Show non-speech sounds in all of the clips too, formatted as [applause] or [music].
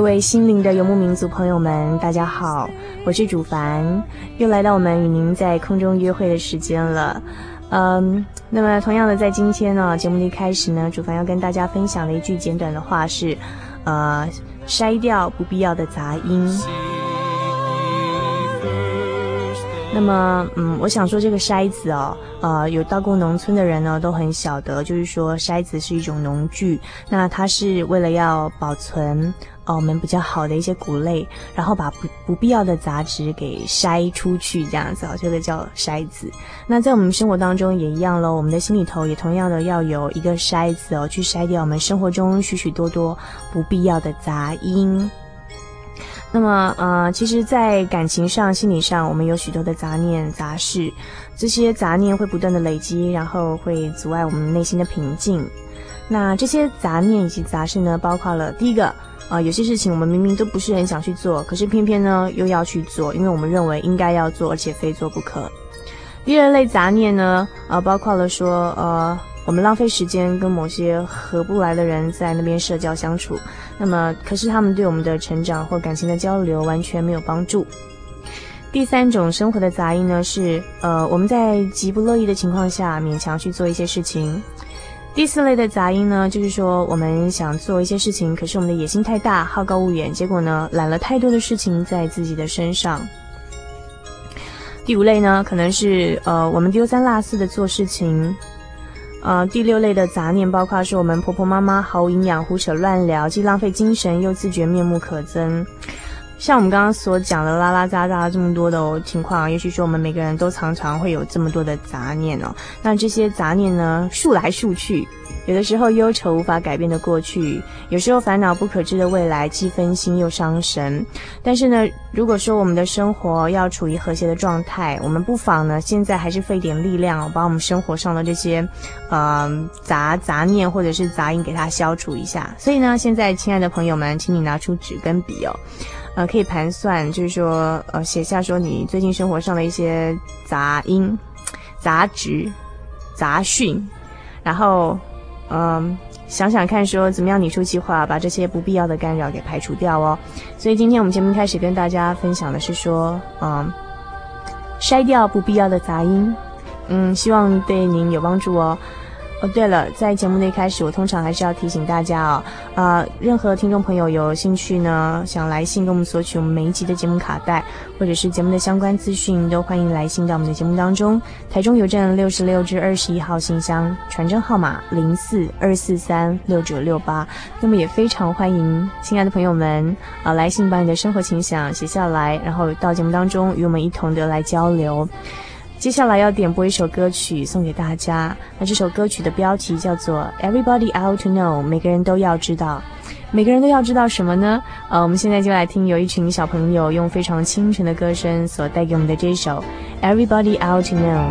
各位心灵的游牧民族朋友们，大家好，我是主凡，又来到我们与您在空中约会的时间了。嗯，那么同样的，在今天呢，节目的一开始呢，主凡要跟大家分享的一句简短的话是，呃，筛掉不必要的杂音。那么，嗯，我想说这个筛子哦，呃，有到过农村的人呢，都很晓得，就是说筛子是一种农具，那它是为了要保存哦我们比较好的一些谷类，然后把不不必要的杂质给筛出去，这样子哦，这个叫筛子。那在我们生活当中也一样喽，我们的心里头也同样的要有一个筛子哦，去筛掉我们生活中许许多多不必要的杂音。那么，呃，其实，在感情上、心理上，我们有许多的杂念、杂事，这些杂念会不断的累积，然后会阻碍我们内心的平静。那这些杂念以及杂事呢，包括了第一个，呃，有些事情我们明明都不是很想去做，可是偏偏呢又要去做，因为我们认为应该要做，而且非做不可。第二类杂念呢，啊、包括了说，呃。我们浪费时间跟某些合不来的人在那边社交相处，那么可是他们对我们的成长或感情的交流完全没有帮助。第三种生活的杂音呢，是呃我们在极不乐意的情况下勉强去做一些事情。第四类的杂音呢，就是说我们想做一些事情，可是我们的野心太大，好高骛远，结果呢揽了太多的事情在自己的身上。第五类呢，可能是呃我们丢三落四的做事情。呃，第六类的杂念包括说我们婆婆妈妈毫无营养、胡扯乱聊，既浪费精神又自觉面目可憎。像我们刚刚所讲的拉拉杂杂这么多的情况，也许说我们每个人都常常会有这么多的杂念哦。那这些杂念呢，数来数去。有的时候忧愁无法改变的过去，有时候烦恼不可知的未来，既分心又伤神。但是呢，如果说我们的生活要处于和谐的状态，我们不妨呢，现在还是费点力量，把我们生活上的这些，呃，杂杂念或者是杂音给它消除一下。所以呢，现在亲爱的朋友们，请你拿出纸跟笔哦，呃，可以盘算，就是说，呃，写下说你最近生活上的一些杂音、杂质、杂讯，然后。嗯，想想看，说怎么样拟出计划，把这些不必要的干扰给排除掉哦。所以今天我们节目开始跟大家分享的是说，嗯，筛掉不必要的杂音，嗯，希望对您有帮助哦。哦，对了，在节目的一开始，我通常还是要提醒大家哦，呃，任何听众朋友有兴趣呢，想来信跟我们索取我们每一集的节目卡带，或者是节目的相关资讯，都欢迎来信到我们的节目当中。台中邮政六十六至二十一号信箱，传真号码零四二四三六九六八。那么也非常欢迎亲爱的朋友们啊，来信把你的生活情想写下来，然后到节目当中与我们一同的来交流。接下来要点播一首歌曲送给大家。那这首歌曲的标题叫做《Everybody Out to Know》，每个人都要知道。每个人都要知道什么呢？呃，我们现在就来听有一群小朋友用非常清纯的歌声所带给我们的这首《Everybody Out to Know》。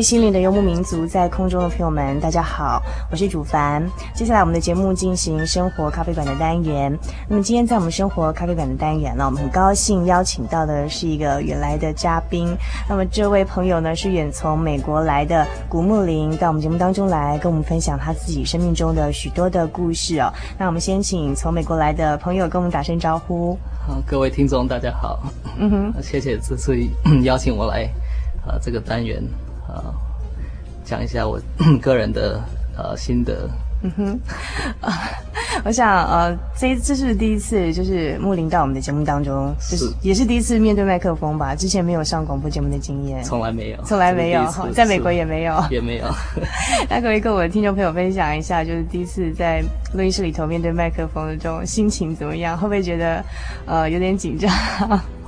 位心灵的游牧民族，在空中的朋友们，大家好，我是主凡。接下来我们的节目进行生活咖啡馆的单元。那么今天在我们生活咖啡馆的单元呢，我们很高兴邀请到的是一个远来的嘉宾。那么这位朋友呢，是远从美国来的古木林，到我们节目当中来跟我们分享他自己生命中的许多的故事哦。那我们先请从美国来的朋友跟我们打声招呼。好，各位听众大家好。嗯哼，谢谢这次邀请我来啊这个单元。呃，讲一下我 [coughs] 个人的呃心得。嗯哼，呃，[laughs] 我想呃，这这是第一次，就是木林到我们的节目当中，是就是也是第一次面对麦克风吧？之前没有上广播节目的经验，从来没有，从来没有，[laughs] 在美国也没有，也没有。[laughs] 那可以跟我的听众朋友分享一下，就是第一次在录音室里头面对麦克风的这种心情怎么样？会不会觉得呃有点紧张？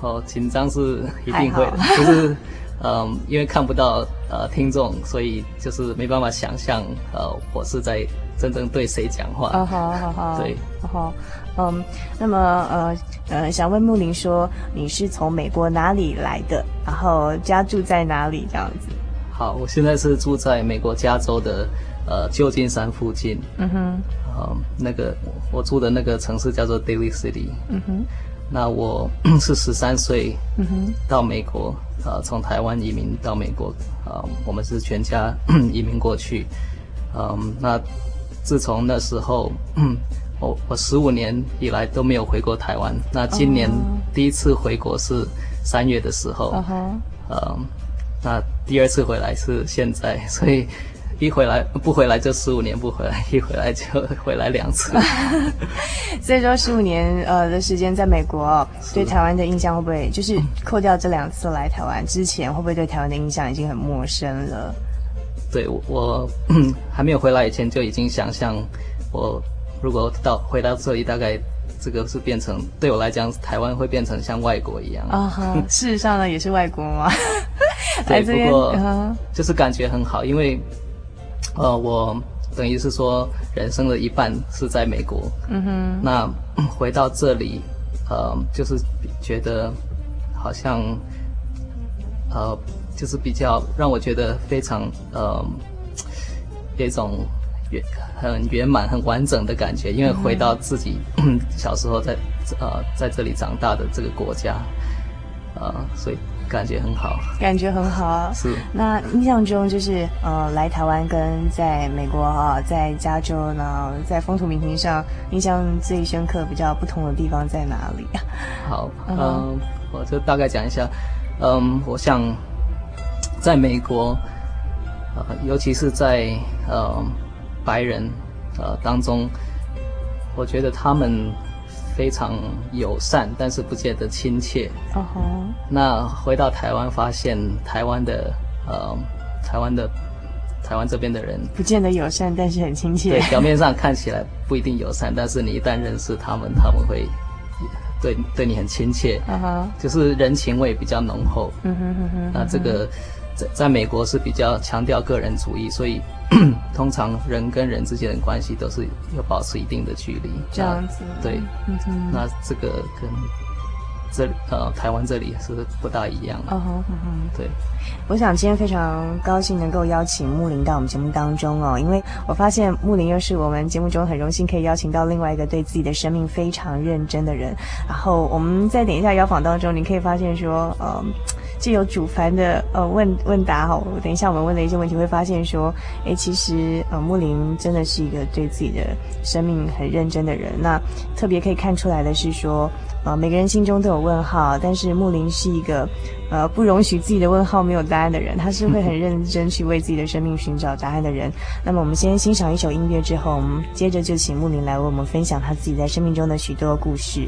哦，紧张是一定会的，就是。嗯，因为看不到呃听众，所以就是没办法想象呃我是在真正对谁讲话。啊好好好，对，好，嗯，那么呃呃，想问木林说，你是从美国哪里来的？然后家住在哪里？这样子。好，我现在是住在美国加州的呃旧金山附近。嗯哼。呃，那个我住的那个城市叫做 Daly City。嗯哼。那我 [clears throat] 是十三岁到美国，呃，从台湾移民到美国，呃，我们是全家 [clears throat] 移民过去，嗯，那自从那时候，[clears throat] 我我十五年以来都没有回过台湾，那今年第一次回国是三月的时候，嗯，那第二次回来是现在，所以。一回来不回来就十五年不回来，一回来就回来两次。[laughs] 所以说十五年呃的时间在美国，哦，对台湾的印象会不会就是扣掉这两次来台湾之前，会不会对台湾的印象已经很陌生了？对我还没有回来以前就已经想象，我如果到回到这里，大概这个是变成对我来讲，台湾会变成像外国一样啊。哈，[laughs] 事实上呢，也是外国嘛。[laughs] 对，不过就是感觉很好，因为。呃，我等于是说，人生的一半是在美国。嗯哼。那 [clears throat] 回到这里，呃，就是觉得好像，呃，就是比较让我觉得非常呃，一种圆很圆满、很完整的感觉，因为回到自己 [clears throat] 小时候在呃在这里长大的这个国家，呃，所以。感觉很好，感觉很好。是。那印象中就是，呃，来台湾跟在美国啊，在加州呢，在风土民情上，印象最深刻、比较不同的地方在哪里？[laughs] 好，嗯、呃，我就大概讲一下。嗯，我想在美国，呃，尤其是在呃白人呃当中，我觉得他们。非常友善，但是不见得亲切。哦吼。那回到台湾，发现台湾的呃，台湾的台湾这边的人不见得友善，但是很亲切。对，表面上看起来不一定友善，但是你一旦认识他们，他们会对对你很亲切。啊哈。就是人情味比较浓厚。嗯哼哼哼。那这个。在在美国是比较强调个人主义，所以 [clears throat] 通常人跟人之间的关系都是要保持一定的距离。这样子，对，嗯哼，那这个跟。这呃，台湾这里是不大一样。嗯哼嗯哼，对。我想今天非常高兴能够邀请木林到我们节目当中哦，因为我发现木林又是我们节目中很荣幸可以邀请到另外一个对自己的生命非常认真的人。然后我们在等一下邀访当中，你可以发现说，呃，既有主凡的呃问问答哈，等一下我们问的一些问题会发现说，诶，其实呃木林真的是一个对自己的生命很认真的人。那特别可以看出来的是说。呃，每个人心中都有问号，但是木林是一个，呃，不容许自己的问号没有答案的人，他是会很认真去为自己的生命寻找答案的人。那么，我们先欣赏一首音乐之后，我们接着就请木林来为我们分享他自己在生命中的许多故事。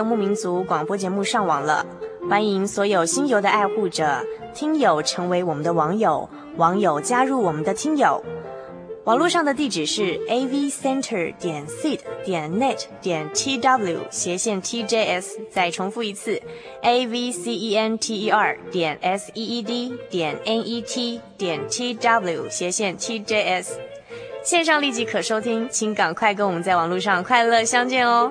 游牧民族广播节目上网了，欢迎所有星游的爱护者、听友成为我们的网友，网友加入我们的听友。网络上的地址是 avcenter 点 seed 点 net 点 tw 斜线 tjs，再重复一次 avcenter 点 seed 点 net 点 tw 斜线 tjs。线上立即可收听，请赶快跟我们在网络上快乐相见哦。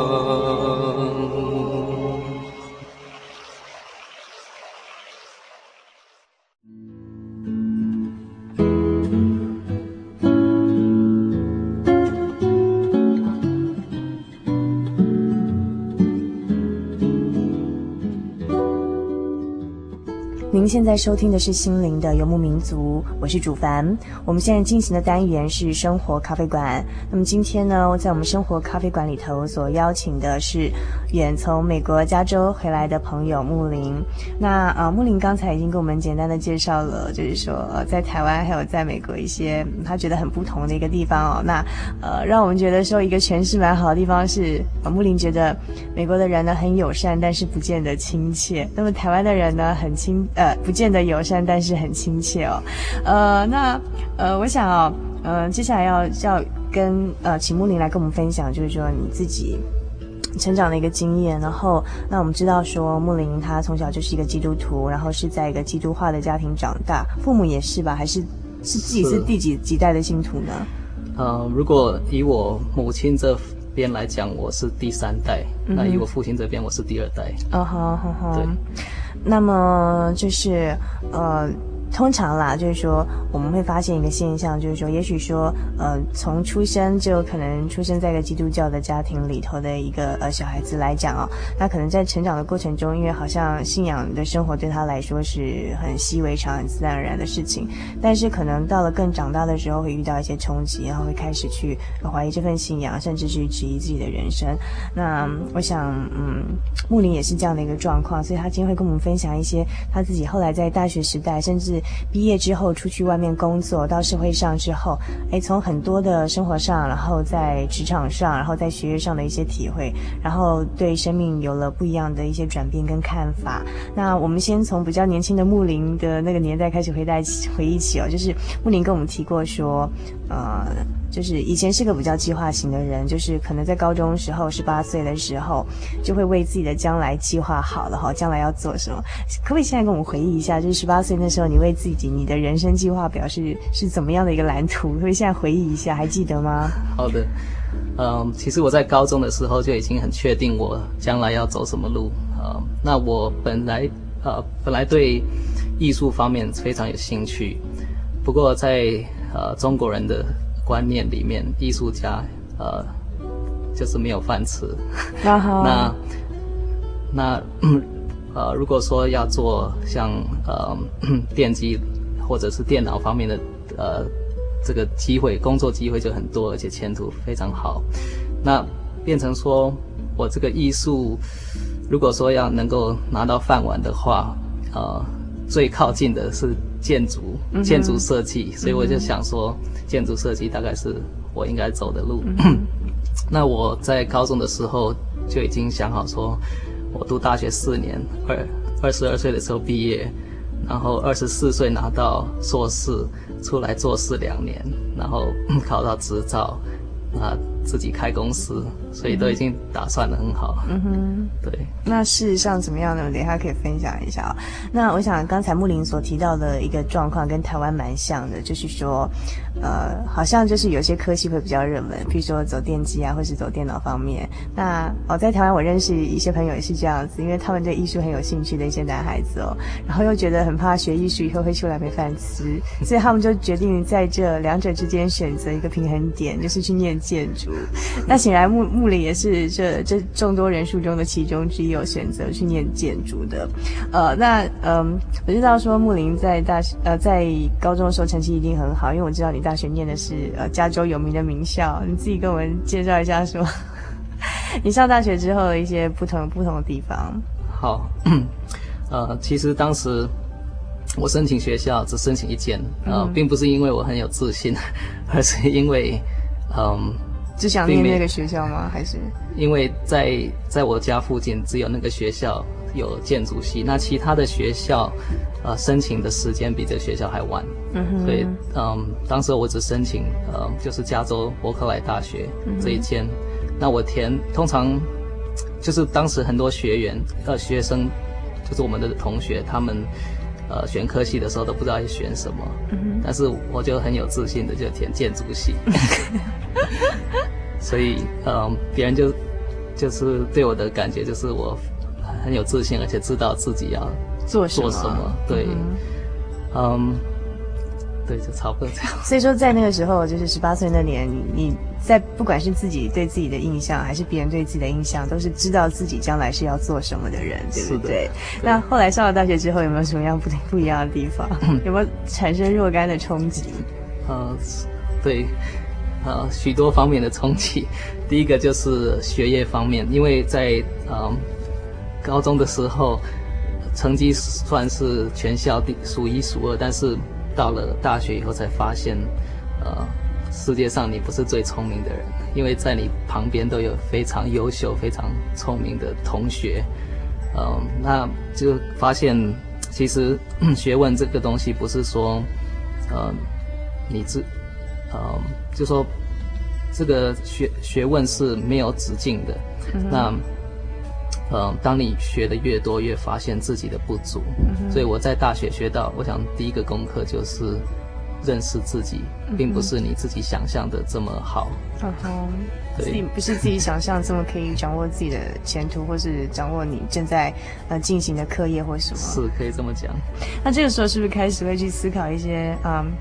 现在收听的是《心灵的游牧民族》，我是主凡。我们现在进行的单元是生活咖啡馆。那么今天呢，在我们生活咖啡馆里头所邀请的是远从美国加州回来的朋友木林。那呃，木林刚才已经给我们简单的介绍了，就是说在台湾还有在美国一些他觉得很不同的一个地方哦。那呃，让我们觉得说一个诠释蛮好的地方是，呃，木林觉得美国的人呢很友善，但是不见得亲切。那么台湾的人呢很亲呃。不见得友善，但是很亲切哦。呃，那呃，我想哦，呃，接下来要要跟呃，请木林来跟我们分享，就是说你自己成长的一个经验。然后，那我们知道说穆林他从小就是一个基督徒，然后是在一个基督化的家庭长大，父母也是吧？还是是自己是第几几代的信徒呢？呃，如果以我母亲这边来讲，我是第三代；嗯、那以我父亲这边，我是第二代。哦，好好好，对。那么就是呃。通常啦，就是说我们会发现一个现象，就是说，也许说，呃，从出生就可能出生在一个基督教的家庭里头的一个呃小孩子来讲哦，那可能在成长的过程中，因为好像信仰的生活对他来说是很习以为常、很自然而然的事情，但是可能到了更长大的时候，会遇到一些冲击，然后会开始去怀疑这份信仰，甚至去质疑自己的人生。那我想，嗯，木林也是这样的一个状况，所以他今天会跟我们分享一些他自己后来在大学时代，甚至毕业之后出去外面工作，到社会上之后，哎，从很多的生活上，然后在职场上，然后在学业上的一些体会，然后对生命有了不一样的一些转变跟看法。那我们先从比较年轻的木林的那个年代开始回带回忆起哦，就是木林跟我们提过说，呃。就是以前是个比较计划型的人，就是可能在高中时候十八岁的时候，就会为自己的将来计划好了哈，将来要做什么？可不可以现在跟我们回忆一下，就是十八岁那时候你为自己你的人生计划表是是怎么样的一个蓝图？可以现在回忆一下，还记得吗？好的，嗯，其实我在高中的时候就已经很确定我将来要走什么路啊、嗯。那我本来呃本来对艺术方面非常有兴趣，不过在呃中国人的观念里面，艺术家呃就是没有饭吃。[laughs] 那那呃，如果说要做像呃 [clears throat] 电机或者是电脑方面的呃这个机会，工作机会就很多，而且前途非常好。那变成说我这个艺术，如果说要能够拿到饭碗的话，呃，最靠近的是。建筑、建筑设计，嗯、所以我就想说，建筑设计大概是我应该走的路。嗯、[clears throat] 那我在高中的时候就已经想好说，我读大学四年，二二十二岁的时候毕业，然后二十四岁拿到硕士，出来做事两年，然后 [clears throat] 考到执照，啊，自己开公司，所以都已经打算的很好。嗯哼，对。那事实上怎么样呢？等一下可以分享一下啊。那我想刚才木林所提到的一个状况跟台湾蛮像的，就是说，呃，好像就是有些科系会比较热门，比如说走电机啊，或是走电脑方面。那哦，在台湾我认识一些朋友也是这样子，因为他们对艺术很有兴趣的一些男孩子哦，然后又觉得很怕学艺术以后会出来没饭吃，所以他们就决定在这两者之间选择一个平衡点，就是去念建筑。那显然木木林也是这这众多人数中的其中之一，有选择去念建筑的。呃，那嗯，我知道说木林在大学呃在高中的时候成绩一定很好，因为我知道你大学念的是呃加州有名的名校。你自己跟我们介绍一下说，[laughs] 你上大学之后的一些不同不同的地方。好，呃，其实当时我申请学校只申请一间，呃，并不是因为我很有自信，[laughs] 而是因为嗯。只想念那个学校吗？还是因为在在我家附近只有那个学校有建筑系，那其他的学校，呃，申请的时间比这个学校还晚。嗯。所以，嗯，当时我只申请呃，就是加州伯克莱大学这一间。嗯、那我填通常就是当时很多学员呃学生，就是我们的同学，他们呃选科系的时候都不知道要选什么。嗯。但是我就很有自信的就填建筑系。[laughs] 所以，嗯，别人就就是对我的感觉就是我很有自信，而且知道自己要做什么。做什么对，嗯，对，就差不多这样。[laughs] 所以说，在那个时候，就是十八岁那年，你你在不管是自己对自己的印象，还是别人对自己的印象，都是知道自己将来是要做什么的人，对不对？对。那后来上了大学之后，有没有什么样不不一样的地方？[laughs] 有没有产生若干的冲击？嗯，对。呃，许多方面的冲击。第一个就是学业方面，因为在呃高中的时候成绩算是全校第数一数二，但是到了大学以后才发现，呃，世界上你不是最聪明的人，因为在你旁边都有非常优秀、非常聪明的同学。嗯、呃，那就发现其实 [clears throat] 学问这个东西不是说，呃，你自。呃，就说这个学学问是没有止境的。嗯、那，呃，当你学的越多，越发现自己的不足。嗯、所以我在大学学到，我想第一个功课就是认识自己，并不是你自己想象的这么好。嗯哼，自己不是自己想象这么可以掌握自己的前途，或是掌握你正在呃进行的课业或什么。是可以这么讲。那这个时候是不是开始会去思考一些嗯？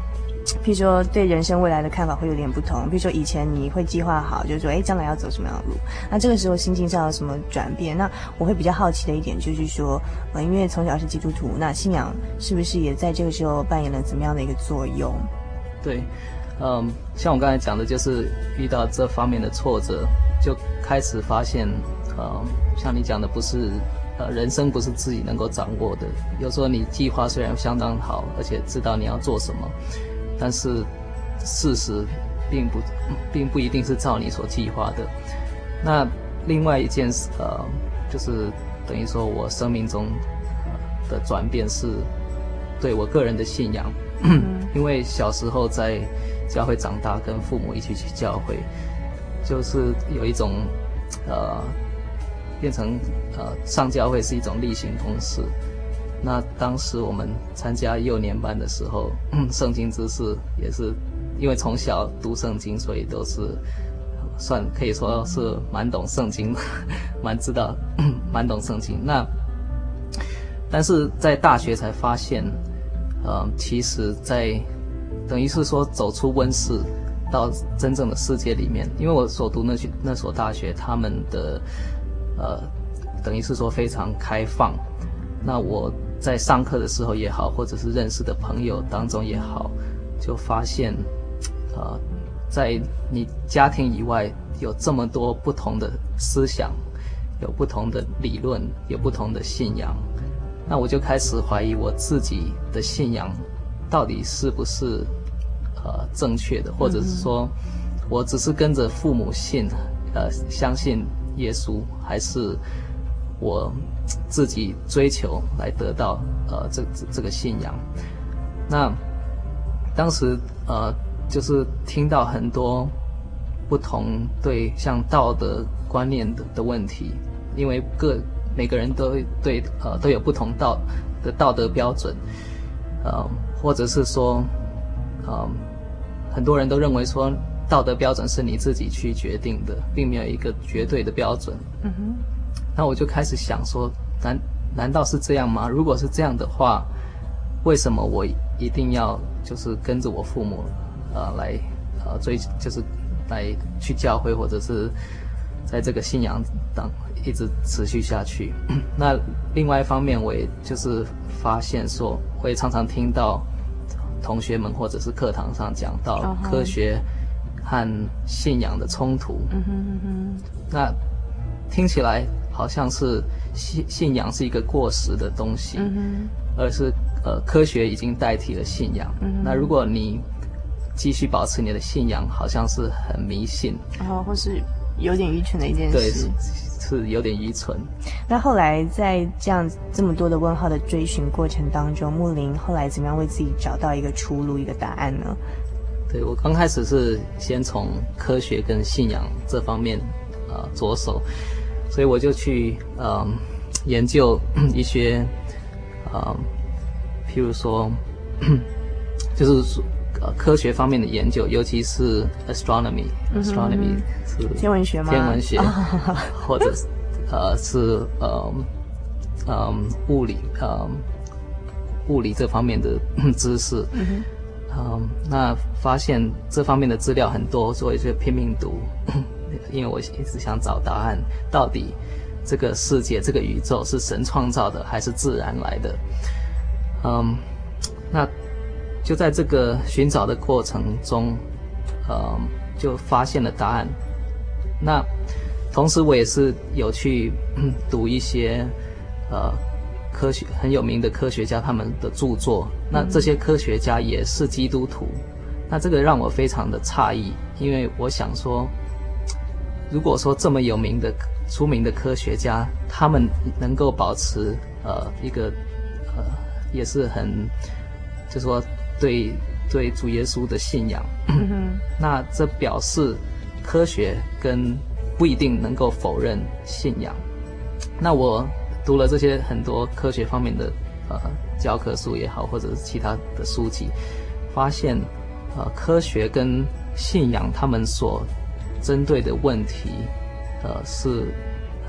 譬如说，对人生未来的看法会有点不同。比如说，以前你会计划好，就是说，哎，将来要走什么样的路。那这个时候心境上有什么转变？那我会比较好奇的一点就是说，呃，因为从小是基督徒，那信仰是不是也在这个时候扮演了怎么样的一个作用？对，嗯，像我刚才讲的，就是遇到这方面的挫折，就开始发现，嗯，像你讲的，不是，呃，人生不是自己能够掌握的。有时候你计划虽然相当好，而且知道你要做什么。但是，事实并不并不一定是照你所计划的。那另外一件事，呃，就是等于说我生命中的转变是对我个人的信仰。嗯、[clears throat] 因为小时候在教会长大，跟父母一起去教会，就是有一种呃，变成呃上教会是一种例行公事。那当时我们参加幼年班的时候，[coughs] 圣经知识也是，因为从小读圣经，所以都是算可以说是蛮懂圣经，[laughs] 蛮知道，[coughs] 蛮懂圣经。那但是在大学才发现，呃，其实在等于是说走出温室到真正的世界里面，因为我所读那去那所大学，他们的呃，等于是说非常开放。那我。在上课的时候也好，或者是认识的朋友当中也好，就发现，啊、呃，在你家庭以外有这么多不同的思想，有不同的理论，有不同的信仰，那我就开始怀疑我自己的信仰到底是不是呃正确的，或者是说我只是跟着父母信，呃，相信耶稣，还是我。自己追求来得到呃这这这个信仰，那当时呃就是听到很多不同对像道德观念的的问题，因为各每个人都对呃都有不同道的道德标准，呃，或者是说，呃，很多人都认为说道德标准是你自己去决定的，并没有一个绝对的标准。嗯哼，那我就开始想说，难难道是这样吗？如果是这样的话，为什么我一定要就是跟着我父母，呃，来呃追就是来去教会，或者是在这个信仰等一直持续下去？[coughs] 那另外一方面，我也就是发现说，我也常常听到同学们或者是课堂上讲到科学和信仰的冲突。嗯哼嗯哼。那听起来好像是信信仰是一个过时的东西，嗯，而是。呃，科学已经代替了信仰。嗯，那如果你继续保持你的信仰，好像是很迷信，然后或是有点愚蠢的一件事。对，是，是有点愚蠢。那后来在这样这么多的问号的追寻过程当中，木林后来怎么样为自己找到一个出路、一个答案呢？对，我刚开始是先从科学跟信仰这方面呃着手，所以我就去呃研究 [coughs] 一些呃。譬如说，[coughs] 就是说，呃，科学方面的研究，尤其是 astronomy，astronomy、嗯、是天文学吗？天文学，[laughs] 或者是呃是呃呃物理呃物理这方面的 [coughs] 知识，嗯，呃、那发现这方面的资料很多，所以就拼命读，因为我一直想找答案，到底这个世界、这个宇宙是神创造的还是自然来的？嗯，那就在这个寻找的过程中，嗯，就发现了答案。那同时，我也是有去读一些呃科学很有名的科学家他们的著作。那这些科学家也是基督徒，那这个让我非常的诧异，因为我想说，如果说这么有名的出名的科学家，他们能够保持呃一个呃。也是很，就是说对对主耶稣的信仰，嗯，[coughs] 那这表示科学跟不一定能够否认信仰。那我读了这些很多科学方面的呃教科书也好，或者是其他的书籍，发现呃科学跟信仰他们所针对的问题呃是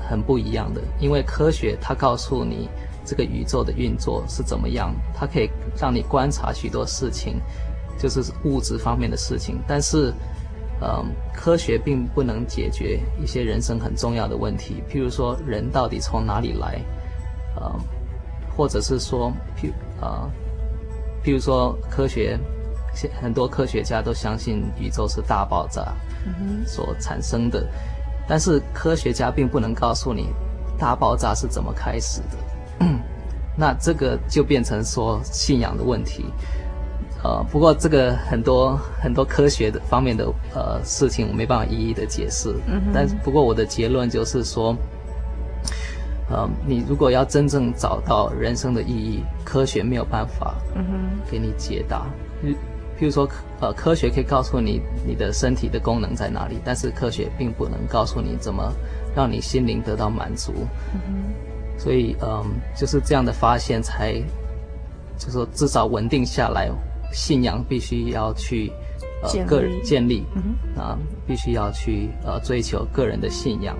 很不一样的，因为科学它告诉你。这个宇宙的运作是怎么样？它可以让你观察许多事情，就是物质方面的事情。但是，嗯，科学并不能解决一些人生很重要的问题，譬如说人到底从哪里来，嗯，或者是说，譬啊，譬如说科学，很多科学家都相信宇宙是大爆炸所产生的，但是科学家并不能告诉你大爆炸是怎么开始的。[clears throat] 那这个就变成说信仰的问题，呃，不过这个很多很多科学的方面的呃事情，我没办法一一的解释。嗯。但是不过我的结论就是说，呃，你如果要真正找到人生的意义，科学没有办法，给你解答。嗯。譬如说，呃，科学可以告诉你你的身体的功能在哪里，但是科学并不能告诉你怎么让你心灵得到满足。嗯。所以，嗯，就是这样的发现才，就是说至少稳定下来，信仰必须要去，呃，个人建立，啊，必须要去呃追求个人的信仰。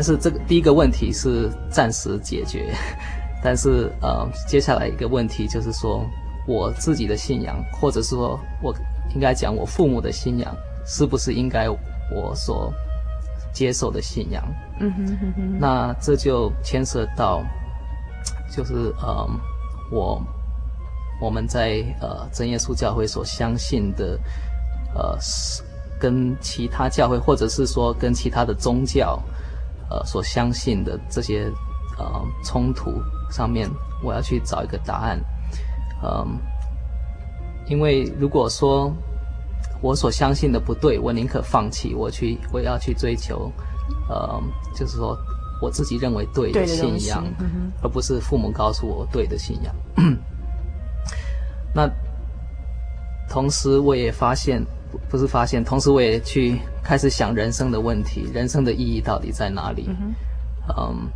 但是这个第一个问题是暂时解决，[laughs] 但是呃，接下来一个问题就是说，我自己的信仰，或者说我应该讲我父母的信仰，是不是应该我所接受的信仰？嗯哼哼哼。那这就牵涉到，就是呃，我我们在呃真耶稣教会所相信的，呃，跟其他教会，或者是说跟其他的宗教。呃，所相信的这些呃冲突上面，我要去找一个答案。嗯、呃，因为如果说我所相信的不对，我宁可放弃，我去我要去追求，呃，就是说我自己认为对的信仰，嗯、而不是父母告诉我对的信仰。[coughs] 那同时我也发现。不是发现，同时我也去开始想人生的问题，人生的意义到底在哪里？嗯，嗯，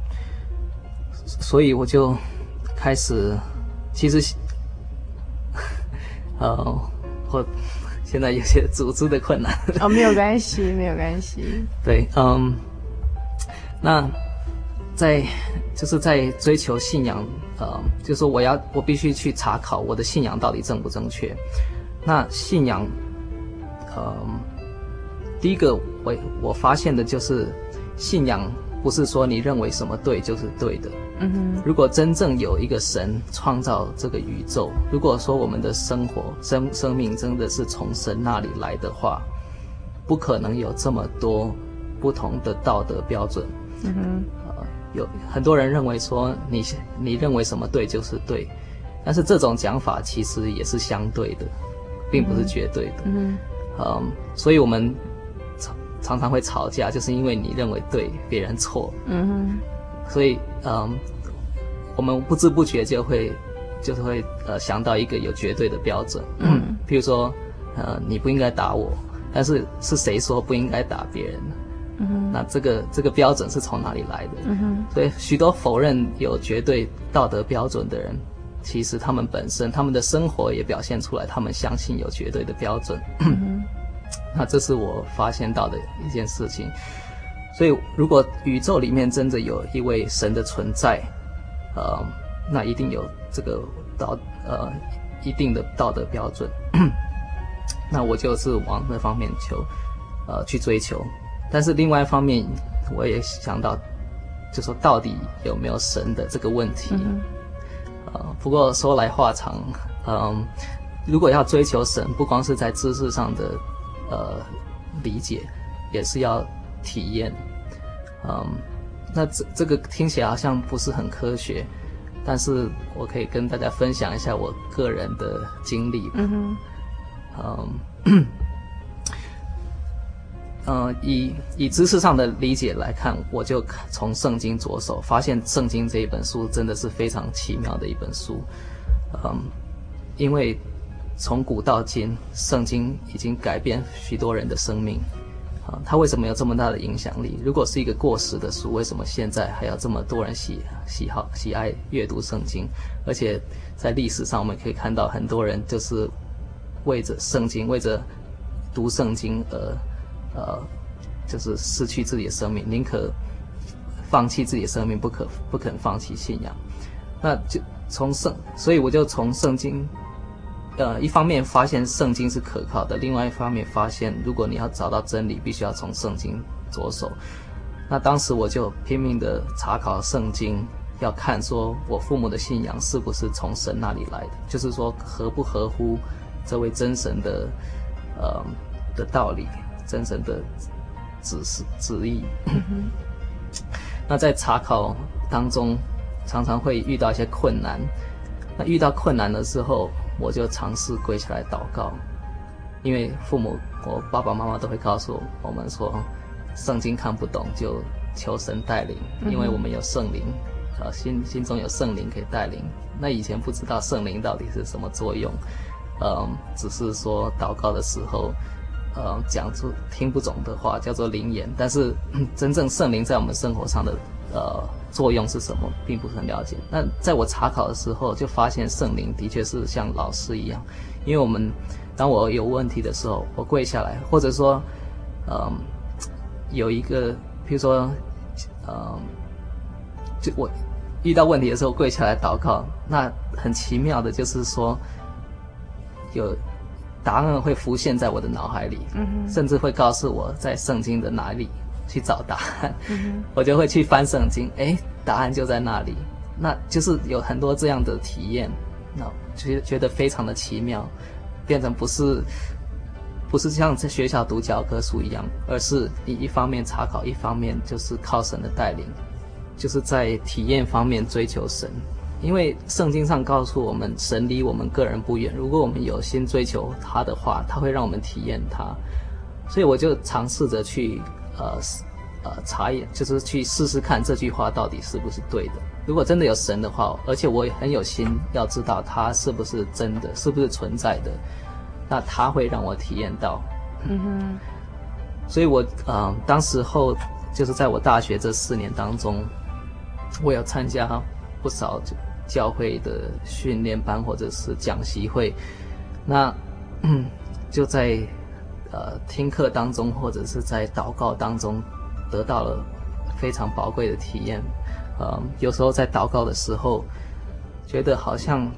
所以我就开始，其实，[laughs] 呃，我现在有些组织的困难。哦，没有关系，[laughs] 没有关系。对，嗯，那在就是在追求信仰，呃，就是我要我必须去查考我的信仰到底正不正确。那信仰。嗯，第一个我我发现的就是，信仰不是说你认为什么对就是对的。嗯哼。如果真正有一个神创造这个宇宙，如果说我们的生活生生命真的是从神那里来的话，不可能有这么多不同的道德标准。嗯哼。呃，有很多人认为说你你认为什么对就是对，但是这种讲法其实也是相对的，并不是绝对的。嗯哼。嗯，所以我们常常常会吵架，就是因为你认为对，别人错。嗯哼。所以，嗯，我们不知不觉就会，就是会呃想到一个有绝对的标准。嗯。譬如说，呃，你不应该打我，但是是谁说不应该打别人？嗯哼。那这个这个标准是从哪里来的？嗯哼。所以，许多否认有绝对道德标准的人。其实他们本身，他们的生活也表现出来，他们相信有绝对的标准。嗯、[clears throat] 那这是我发现到的一件事情。所以，如果宇宙里面真的有一位神的存在，呃，那一定有这个道呃一定的道德标准。[clears throat] 那我就是往那方面求，呃，去追求。但是另外一方面，我也想到，就说到底有没有神的这个问题。嗯呃，不过说来话长，嗯，如果要追求神，不光是在知识上的呃理解，也是要体验，嗯，那这这个听起来好像不是很科学，但是我可以跟大家分享一下我个人的经历，嗯哼，嗯。嗯，以以知识上的理解来看，我就从圣经着手，发现圣经这一本书真的是非常奇妙的一本书。嗯，因为从古到今，圣经已经改变许多人的生命。啊，它为什么有这么大的影响力？如果是一个过时的书，为什么现在还有这么多人喜喜好喜爱阅读圣经？而且在历史上，我们可以看到很多人就是为着圣经，为着读圣经而。呃，就是失去自己的生命，宁可放弃自己的生命，不可不肯放弃信仰。那就从圣，所以我就从圣经，呃，一方面发现圣经是可靠的，另外一方面发现，如果你要找到真理，必须要从圣经着手。那当时我就拼命的查考圣经，要看说我父母的信仰是不是从神那里来的，就是说合不合乎这位真神的呃的道理。真神的指示旨意，那在查考当中，常常会遇到一些困难。那遇到困难的时候，我就尝试跪下来祷告，因为父母，我爸爸妈妈都会告诉我们说，圣经看不懂就求神带领，因为我们有圣灵，啊，心心中有圣灵可以带领。那以前不知道圣灵到底是什么作用，嗯，只是说祷告的时候。呃，讲出听不懂的话叫做灵言，但是真正圣灵在我们生活上的呃作用是什么，并不是很了解。那在我查考的时候，就发现圣灵的确是像老师一样，因为我们当我有问题的时候，我跪下来，或者说，嗯、有一个，比如说嗯，就我遇到问题的时候跪下来祷告，那很奇妙的就是说，有答案会浮现在我的脑海里，嗯，甚至会告诉我在圣经的哪里去找答案，嗯，我就会去翻圣经，哎，答案就在那里，那就是有很多这样的体验，那觉觉得非常的奇妙，变成不是。不是像在学校读教科书一样，而是你一方面查考，一方面就是靠神的带领，就是在体验方面追求神。因为圣经上告诉我们，神离我们个人不远。如果我们有心追求他的话，他会让我们体验他。所以我就尝试着去呃呃查验，就是去试试看这句话到底是不是对的。如果真的有神的话，而且我也很有心要知道他是不是真的，是不是存在的。那他会让我体验到，嗯哼，所以我嗯、呃，当时候就是在我大学这四年当中，我有参加不少教会的训练班或者是讲习会，那嗯，[clears throat] 就在呃听课当中或者是在祷告当中得到了非常宝贵的体验，呃，有时候在祷告的时候，觉得好像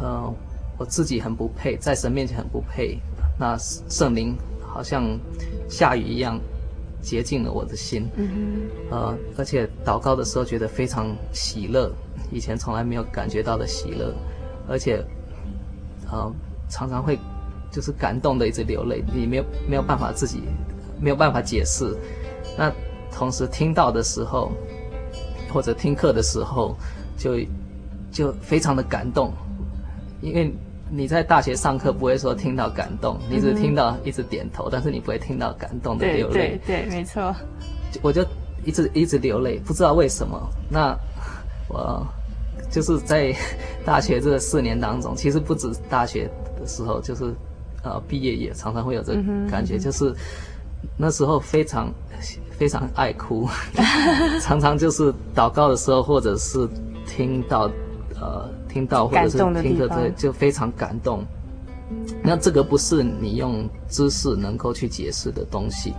呃。我自己很不配，在神面前很不配。那圣灵好像下雨一样洁净了我的心，嗯哼，呃，而且祷告的时候觉得非常喜乐，以前从来没有感觉到的喜乐，而且，呃，常常会就是感动的一直流泪，你没有没有办法自己没有办法解释。那同时听到的时候，或者听课的时候，就就非常的感动。因为你在大学上课不会说听到感动，你只听到一直点头，嗯、但是你不会听到感动的流泪。对对对，没错。我就一直一直流泪，不知道为什么。那 [laughs] 我就是在大学这四年当中，其实不止大学的时候，就是呃毕业也常常会有这个感觉，嗯、就是那时候非常非常爱哭，[laughs] 常常就是祷告的时候，或者是听到呃。听到或者是听着，对，就非常感动。那这个不是你用知识能够去解释的东西。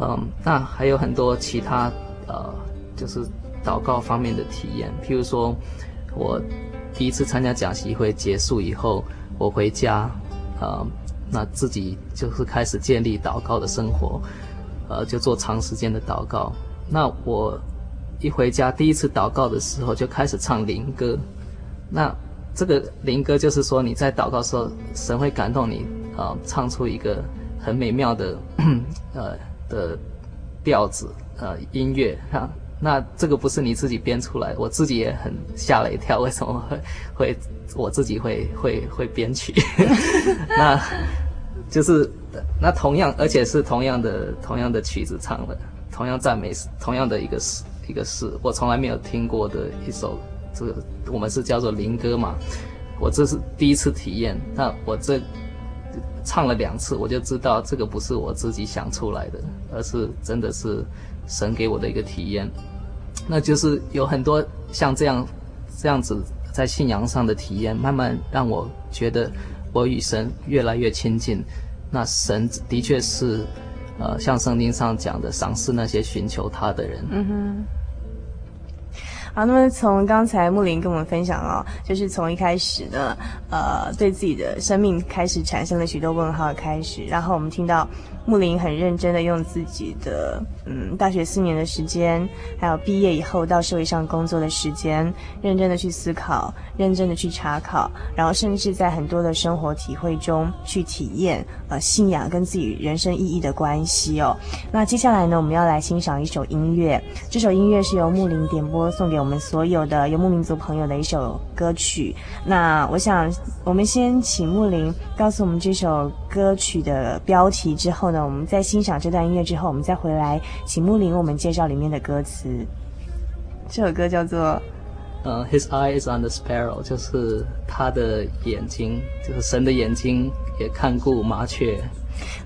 嗯，那还有很多其他呃，就是祷告方面的体验。譬如说，我第一次参加讲习会结束以后，我回家，呃，那自己就是开始建立祷告的生活，呃，就做长时间的祷告。那我一回家，第一次祷告的时候，就开始唱灵歌。那这个灵歌就是说，你在祷告时候，神会感动你啊、唱出一个很美妙的呃的调子呃音乐啊。那这个不是你自己编出来，我自己也很吓了一跳，为什么会会我自己会 [laughs] 会会编曲？那就是那同样，而且是同样的同样的曲子唱的，同样赞美，同样的一个诗一个事，我从来没有听过的一首。这个我们是叫做灵歌嘛，我这是第一次体验。那我这唱了两次，我就知道这个不是我自己想出来的，而是真的是神给我的一个体验。那就是有很多像这样这样子在信仰上的体验，慢慢让我觉得我与神越来越亲近。那神的确是，呃，像圣经上讲的，赏赐那些寻求他的人。嗯哼。好，那么从刚才木林跟我们分享哦，就是从一开始呢，呃，对自己的生命开始产生了许多问号开始，然后我们听到。木林很认真的用自己的嗯大学四年的时间，还有毕业以后到社会上工作的时间，认真的去思考，认真的去查考，然后甚至在很多的生活体会中去体验呃信仰跟自己人生意义的关系哦。那接下来呢，我们要来欣赏一首音乐，这首音乐是由木林点播送给我们所有的游牧民族朋友的一首歌曲。那我想我们先请木林告诉我们这首歌曲的标题之后。呢我们在欣赏这段音乐之后，我们再回来请木林为我们介绍里面的歌词。这首歌叫做“呃、uh,，His eye is on the sparrow”，就是他的眼睛，就是神的眼睛也看顾麻雀。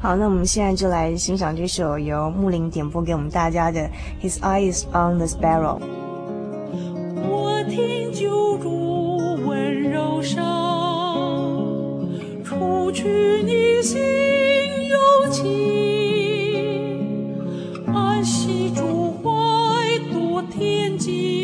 好，那我们现在就来欣赏这首由木林点播给我们大家的 “His eye is on the sparrow”。我听救主温柔声，除去你心。安息主怀去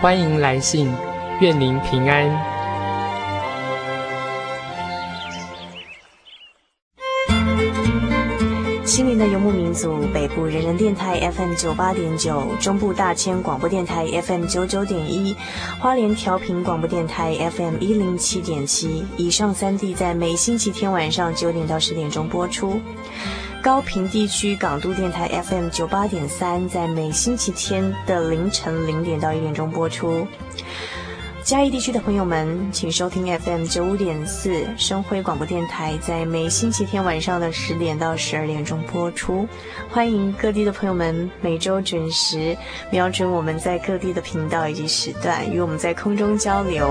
欢迎来信，愿您平安。心灵的游牧民族，北部人人电台 FM 九八点九，中部大千广播电台 FM 九九点一，花莲调频广播电台 FM 一零七点七。以上三地在每星期天晚上九点到十点钟播出。高屏地区港都电台 FM 九八点三，在每星期天的凌晨零点到一点钟播出。嘉义地区的朋友们，请收听 FM 九五点四生辉广播电台，在每星期天晚上的十点到十二点钟播出。欢迎各地的朋友们每周准时瞄准我们在各地的频道以及时段，与我们在空中交流。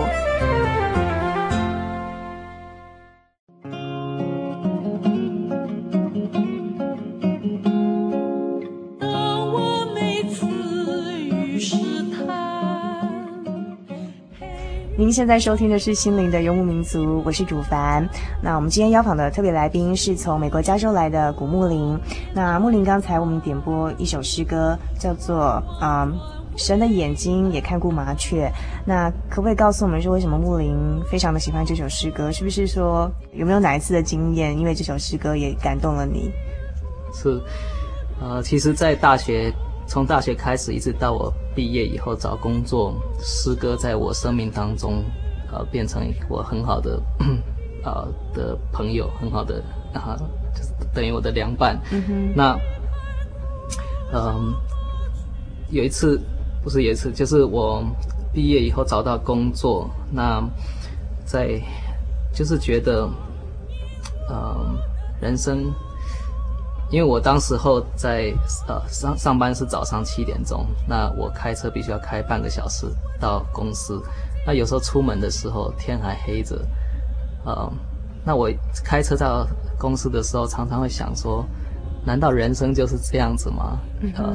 您现在收听的是《心灵的游牧民族》，我是主凡。那我们今天邀访的特别来宾是从美国加州来的古木林。那木林刚才我们点播一首诗歌，叫做《嗯神的眼睛也看过麻雀》。那可不可以告诉我们说，为什么木林非常的喜欢这首诗歌？是不是说有没有哪一次的经验，因为这首诗歌也感动了你？是，呃，其实，在大学从大学开始，一直到我毕业以后找工作，诗歌在我生命当中，呃，变成我很好的，[clears throat] 呃的朋友，很好的啊、呃，就是等于我的良伴。嗯。那，嗯、呃，有一次，不是有一次，就是我毕业以后找到工作，那在就是觉得，呃，人生。因为我当时候在呃上上班是早上七点钟，那我开车必须要开半个小时到公司，那有时候出门的时候天还黑着，呃，那我开车到公司的时候，常常会想说，难道人生就是这样子吗？呃，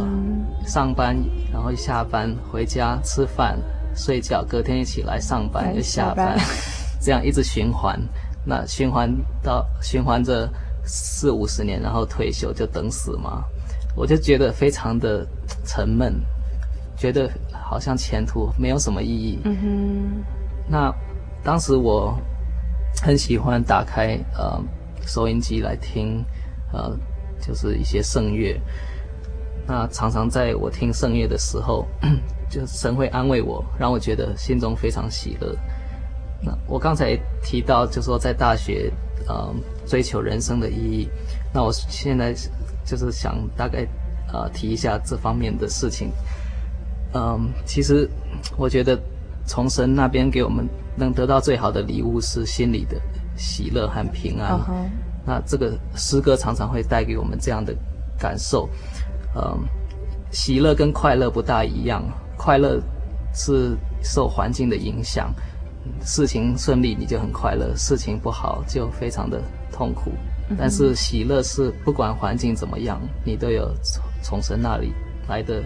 上班然后下班回家吃饭睡觉，隔天一起来上班又下班，[laughs] 这样一直循环，那循环到循环着。四五十年，然后退休就等死吗？我就觉得非常的沉闷，觉得好像前途没有什么意义。嗯哼。那当时我很喜欢打开呃收音机来听，呃，就是一些圣乐。那常常在我听圣乐的时候，[clears throat] 就神会安慰我，让我觉得心中非常喜乐。那我刚才提到，就说在大学。呃，追求人生的意义。那我现在就是想大概呃提一下这方面的事情。嗯、呃，其实我觉得从神那边给我们能得到最好的礼物是心里的喜乐和平安。Uh. 那这个诗歌常常会带给我们这样的感受。嗯、呃，喜乐跟快乐不大一样，快乐是受环境的影响。事情顺利你就很快乐，事情不好就非常的痛苦。但是喜乐是不管环境怎么样，你都有从从神那里来的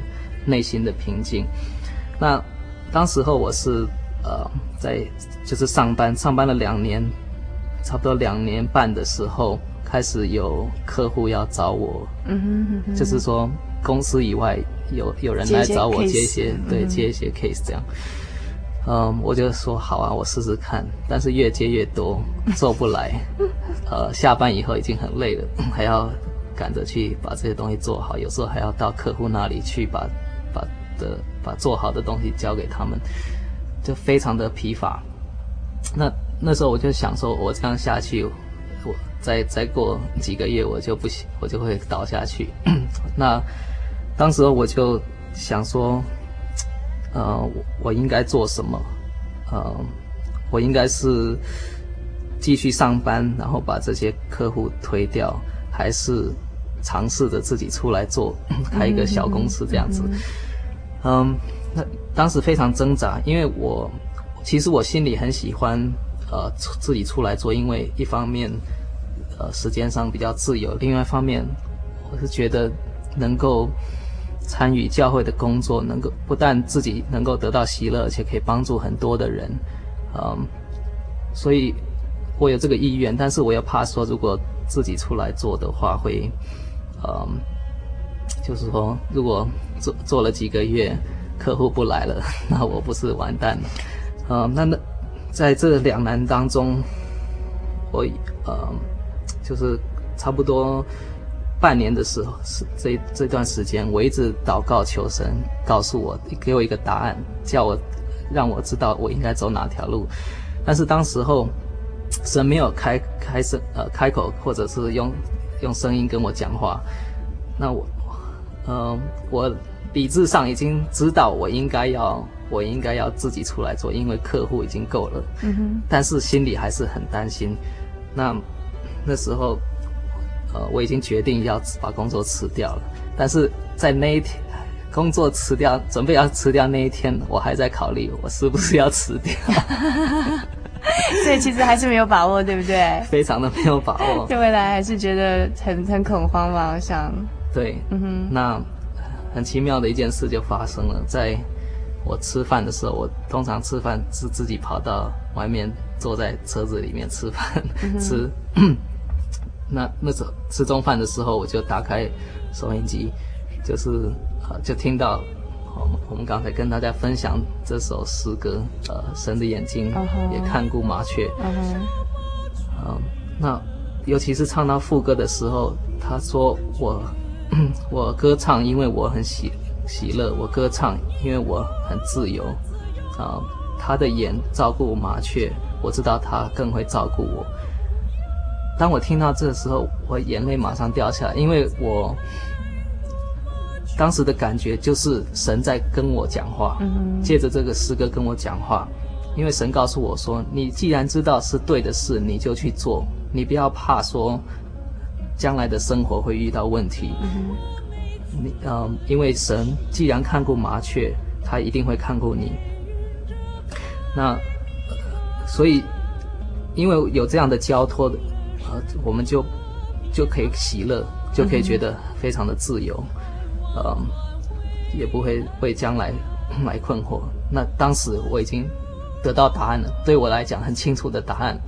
内心的平静。那当时候我是呃在就是上班，上班了两年，差不多两年半的时候，开始有客户要找我，嗯哼嗯哼，就是说公司以外有有人来找我接一些，对，接一些 case 这样。嗯，我就说好啊，我试试看。但是越接越多，[laughs] 做不来。呃，下班以后已经很累了，[clears throat] 还要赶着去把这些东西做好。有时候还要到客户那里去把把的把做好的东西交给他们，就非常的疲乏。那那时候我就想说，我这样下去，我再再过几个月我就不行，我就会倒下去。[clears throat] 那当时我就想说。呃，我我应该做什么？呃，我应该是继续上班，然后把这些客户推掉，还是尝试着自己出来做，[laughs] 开一个小公司这样子？嗯，那当时非常挣扎，因为我其实我心里很喜欢呃自己出来做，因为一方面呃时间上比较自由，另外一方面我是觉得能够。参与教会的工作，能够不但自己能够得到喜乐，而且可以帮助很多的人，嗯，所以我有这个意愿，但是我又怕说，如果自己出来做的话，会，嗯，就是说，如果做做了几个月，客户不来了，[laughs] 那我不是完蛋了？嗯，那那在这两难当中，我嗯，就是差不多。半年的时候，是这这段时间，我一直祷告求神，告诉我，给我一个答案，叫我让我知道我应该走哪条路。但是当时候，神没有开开声呃开口，或者是用用声音跟我讲话。那我，嗯、呃，我理智上已经知道我应该要我应该要自己出来做，因为客户已经够了。嗯哼。但是心里还是很担心。那那时候。呃，我已经决定要把工作辞掉了，但是在那一天，工作辞掉，准备要辞掉那一天，我还在考虑我是不是要辞掉。[laughs] 所以其实还是没有把握，对不对？非常的没有把握，对未来还是觉得很很恐慌吧？我想。对，嗯哼。那很奇妙的一件事就发生了，在我吃饭的时候，我通常吃饭是自己跑到外面，坐在车子里面吃饭，嗯、吃。[laughs] 那那时候吃中饭的时候，我就打开收音机，就是呃，就听到我们我们刚才跟大家分享这首诗歌，呃，神的眼睛也看顾麻雀。嗯哼。呃，那尤其是唱到副歌的时候，他说我 [clears throat] 我歌唱，因为我很喜喜乐；我歌唱，因为我很自由。啊、呃，他的眼照顾麻雀，我知道他更会照顾我。当我听到这个时候，我眼泪马上掉下来，因为我当时的感觉就是神在跟我讲话，借着这个诗歌跟我讲话。因为神告诉我说：“你既然知道是对的事，你就去做，你不要怕说将来的生活会遇到问题。你嗯，因为神既然看过麻雀，他一定会看过你。那所以，因为有这样的交托的。”呃，我们就就可以喜乐，就可以觉得非常的自由，嗯、呃，也不会为将来来困惑。那当时我已经得到答案了，对我来讲很清楚的答案，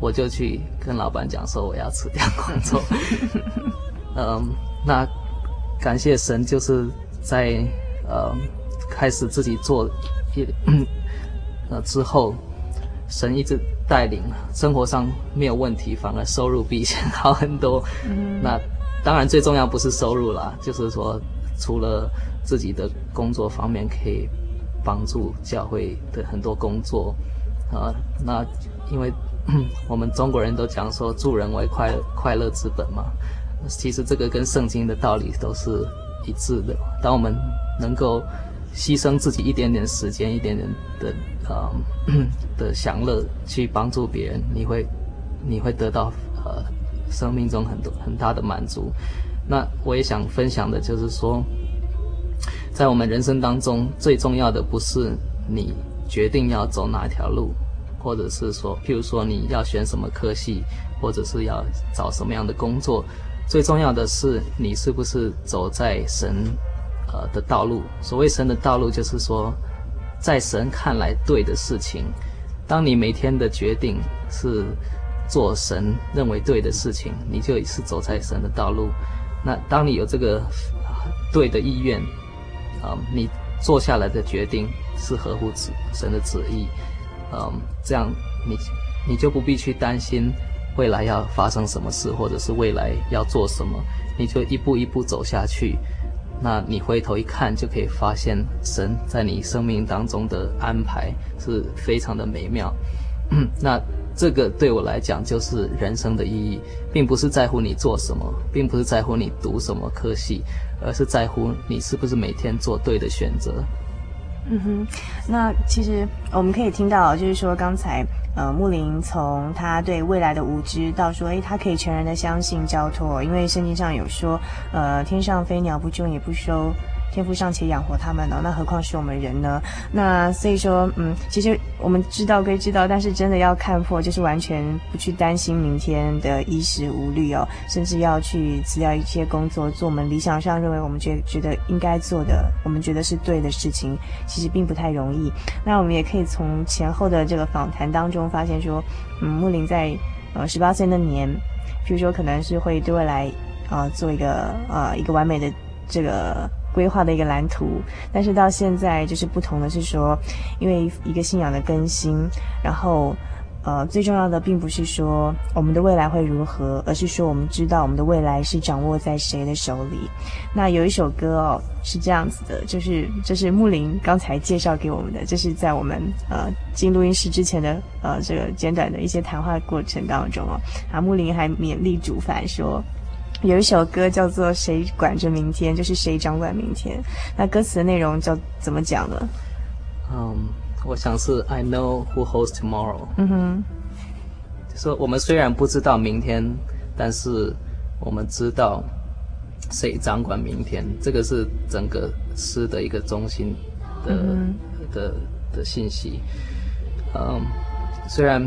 我就去跟老板讲说我要辞掉工作。[laughs] 嗯、呃，那感谢神，就是在呃开始自己做一呃之后。神一直带领，生活上没有问题，反而收入比以前好很多。嗯，那当然最重要不是收入啦，就是说除了自己的工作方面可以帮助教会的很多工作啊。那因为我们中国人都讲说助人为快快乐之本嘛，其实这个跟圣经的道理都是一致的。当我们能够牺牲自己一点点时间，一点点的。呃、[clears throat] 的享乐去帮助别人，你会，你会得到呃生命中很多很大的满足。那我也想分享的就是说，在我们人生当中，最重要的不是你决定要走哪条路，或者是说，譬如说你要选什么科系，或者是要找什么样的工作，最重要的是你是不是走在神呃的道路。所谓神的道路，就是说在神看来对的事情。当你每天的决定是做神认为对的事情，你就是走在神的道路。那当你有这个对的意愿，啊、你做下来的决定是合乎神的旨意。嗯，这样你你就不必去担心未来要发生什么事，或者是未来要做什么，你就一步一步走下去。那你回头一看，就可以发现神在你生命当中的安排是非常的美妙。嗯，[clears throat] 那这个对我来讲就是人生的意义，并不是在乎你做什么，并不是在乎你读什么科系，而是在乎你是不是每天做对的选择。嗯哼，那其实我们可以听到，就是说刚才呃木林从他对未来的无知到说，诶，他可以全然的相信焦托，因为圣经上有说，呃，天上飞鸟不种也不收。天赋尚且养活他们呢，那何况是我们人呢？那所以说，嗯，其实我们知道归知道，但是真的要看破，就是完全不去担心明天的衣食无虑哦，甚至要去辞掉一些工作，做我们理想上认为我们觉觉得应该做的，我们觉得是对的事情，其实并不太容易。那我们也可以从前后的这个访谈当中发现说，嗯，木林在呃十八岁那年，譬如说可能是会对未来啊、做一个呃一个完美的这个。规划的一个蓝图，但是到现在就是不同的是说，因为一个信仰的更新，然后呃最重要的并不是说我们的未来会如何，而是说我们知道我们的未来是掌握在谁的手里。那有一首歌哦是这样子的，就是这、是木林刚才介绍给我们的，这、是在我们呃进录音室之前的呃这个简短的一些谈话过程当中哦，啊木林还勉励主凡说。有一首歌叫做《谁管着明天》，就是谁掌管明天。那歌词的内容叫怎么讲呢？嗯，我想是 I know who holds tomorrow。嗯哼，就说我们虽然不知道明天，但是我们知道谁掌管明天。这个是整个诗的一个中心的、嗯、的的信息。嗯，虽然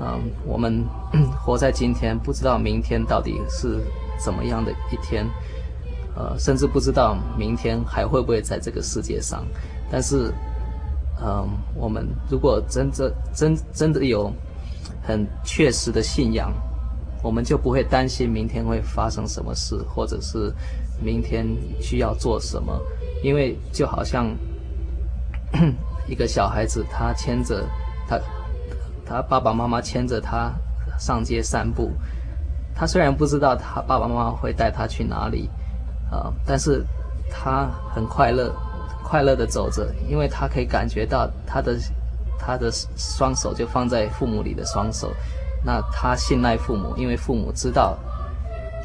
嗯我们 [clears throat] 活在今天，不知道明天到底是。怎么样的一天，呃，甚至不知道明天还会不会在这个世界上。但是，嗯、我们如果真的真真的有很确实的信仰，我们就不会担心明天会发生什么事，或者是明天需要做什么。因为就好像 [coughs] 一个小孩子，他牵着他他爸爸妈妈牵着他上街散步。他虽然不知道他爸爸妈妈会带他去哪里，啊、呃，但是他很快乐，快乐的走着，因为他可以感觉到他的他的双手就放在父母里的双手，那他信赖父母，因为父母知道，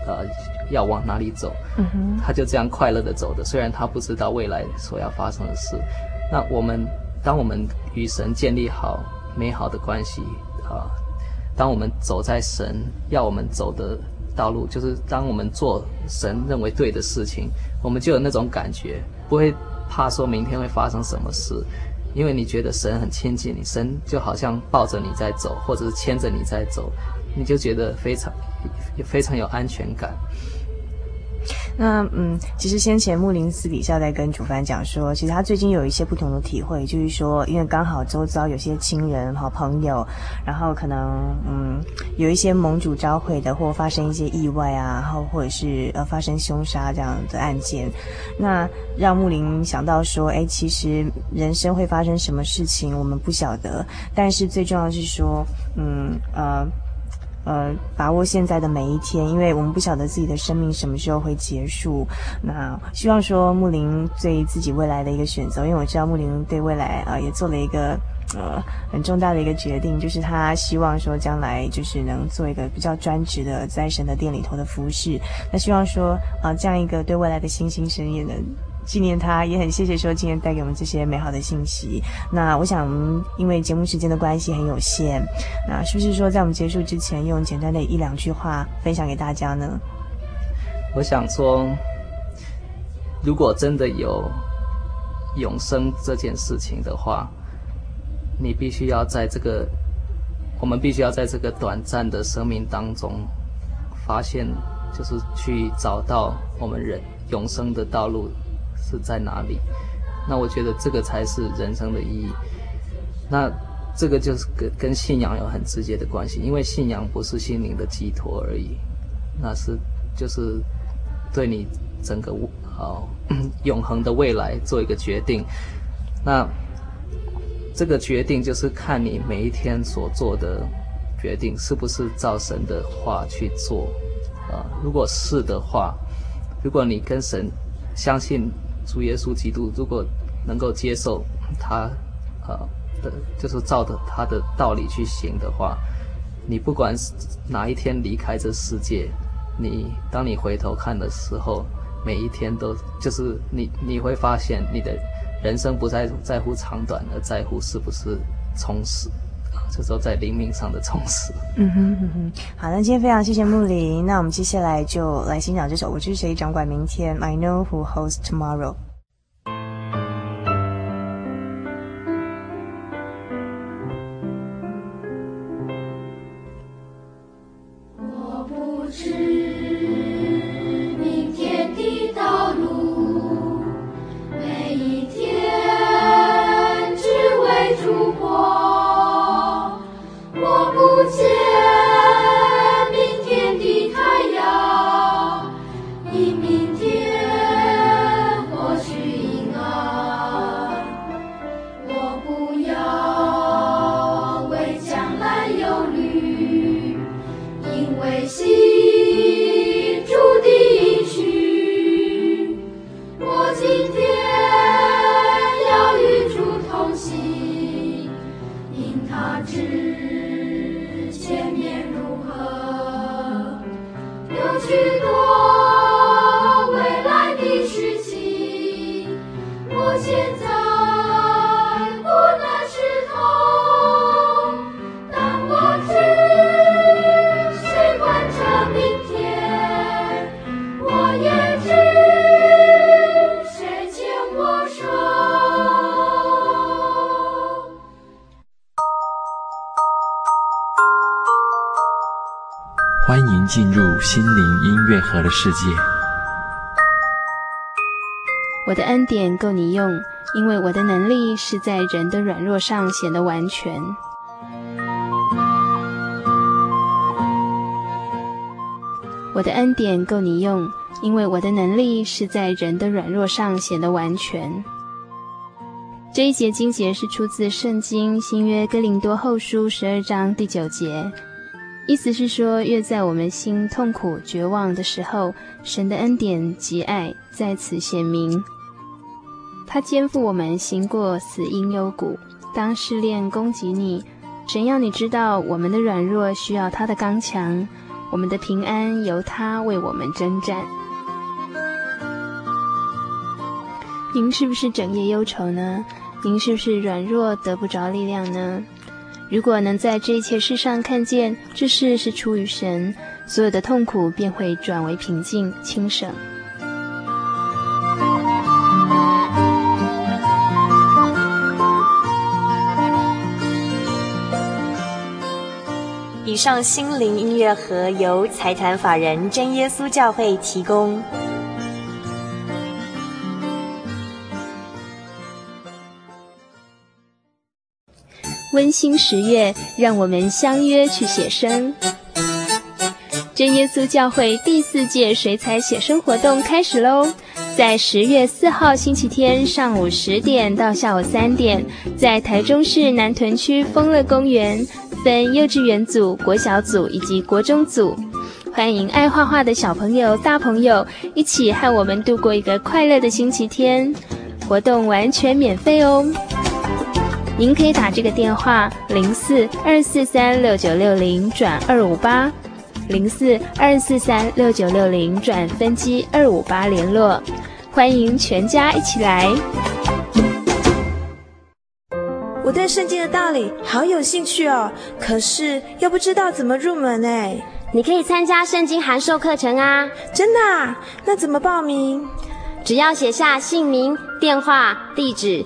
呃，要往哪里走，他就这样快乐的走着，虽然他不知道未来所要发生的事。那我们当我们与神建立好美好的关系，啊、呃。当我们走在神要我们走的道路，就是当我们做神认为对的事情，我们就有那种感觉，不会怕说明天会发生什么事，因为你觉得神很亲近你，神就好像抱着你在走，或者是牵着你在走，你就觉得非常非常有安全感。那嗯，其实先前木林私底下在跟主凡讲说，其实他最近有一些不同的体会，就是说，因为刚好周遭有些亲人、好朋友，然后可能嗯有一些盟主召会的，或发生一些意外啊，然后或者是呃发生凶杀这样的案件，那让木林想到说，哎，其实人生会发生什么事情，我们不晓得，但是最重要是说，嗯呃。呃，把握现在的每一天，因为我们不晓得自己的生命什么时候会结束。那希望说木林对自己未来的一个选择，因为我知道木林对未来啊、呃、也做了一个呃很重大的一个决定，就是他希望说将来就是能做一个比较专职的在神的殿里头的服侍。那希望说啊、呃、这样一个对未来的新兴神也能。纪念他，也很谢谢说今天带给我们这些美好的信息。那我想，因为节目时间的关系很有限，那是不是说在我们结束之前，用简单的一两句话分享给大家呢？我想说，如果真的有永生这件事情的话，你必须要在这个我们必须要在这个短暂的生命当中，发现，就是去找到我们人永生的道路是在哪里。那我觉得这个才是人生的意义。那这个就是跟跟信仰有很直接的关系，因为信仰不是心灵的寄托而已，那是就是对你整个哦 [coughs] 永恒的未来做一个决定。那。这个决定就是看你每一天所做的决定是不是照神的话去做，啊，如果是的话，如果你跟神相信主耶稣基督，如果能够接受他，呃的，就是照着他的道理去行的话，你不管是哪一天离开这世界，你当你回头看的时候，每一天都就是你你会发现你的。人生不再在乎长短，而在乎是不是充实。这时候在灵命上的充实。嗯哼哼哼，好，那今天非常谢谢木林。那我们接下来就来欣赏这首《我是谁掌管明天》，I know who holds tomorrow。心音乐盒的世界。我的恩典够你用，因为我的能力是在人的软弱上显得完全。我的恩典够你用，因为我的能力是在人的软弱上显得完全。这一节经节是出自圣经新约哥林多后书十二章第九节。意思是说，越在我们心痛苦、绝望的时候，神的恩典及爱在此显明。他肩负我们行过死荫幽谷，当试炼攻击你，神要你知道，我们的软弱需要他的刚强，我们的平安由他为我们征战。您是不是整夜忧愁呢？您是不是软弱得不着力量呢？如果能在这一切事上看见这事是出于神，所有的痛苦便会转为平静轻省。以上心灵音乐盒由财团法人真耶稣教会提供。温馨十月，让我们相约去写生。真耶稣教会第四届水彩写生活动开始喽！在十月四号星期天上午十点到下午三点，在台中市南屯区丰乐公园，分幼稚园组、国小组以及国中组，欢迎爱画画的小朋友、大朋友一起和我们度过一个快乐的星期天。活动完全免费哦！您可以打这个电话零四二四三六九六零转二五八，零四二四三六九六零转分机二五八联络，欢迎全家一起来。我对圣经的道理好有兴趣哦，可是又不知道怎么入门哎。你可以参加圣经函授课程啊！真的啊？那怎么报名？只要写下姓名、电话、地址。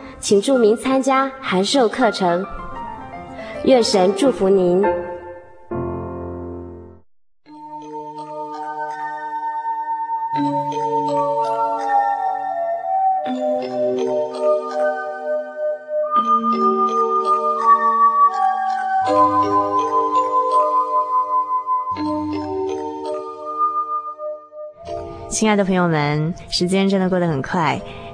请注明参加函授课程，愿神祝福您。亲爱的朋友们，时间真的过得很快。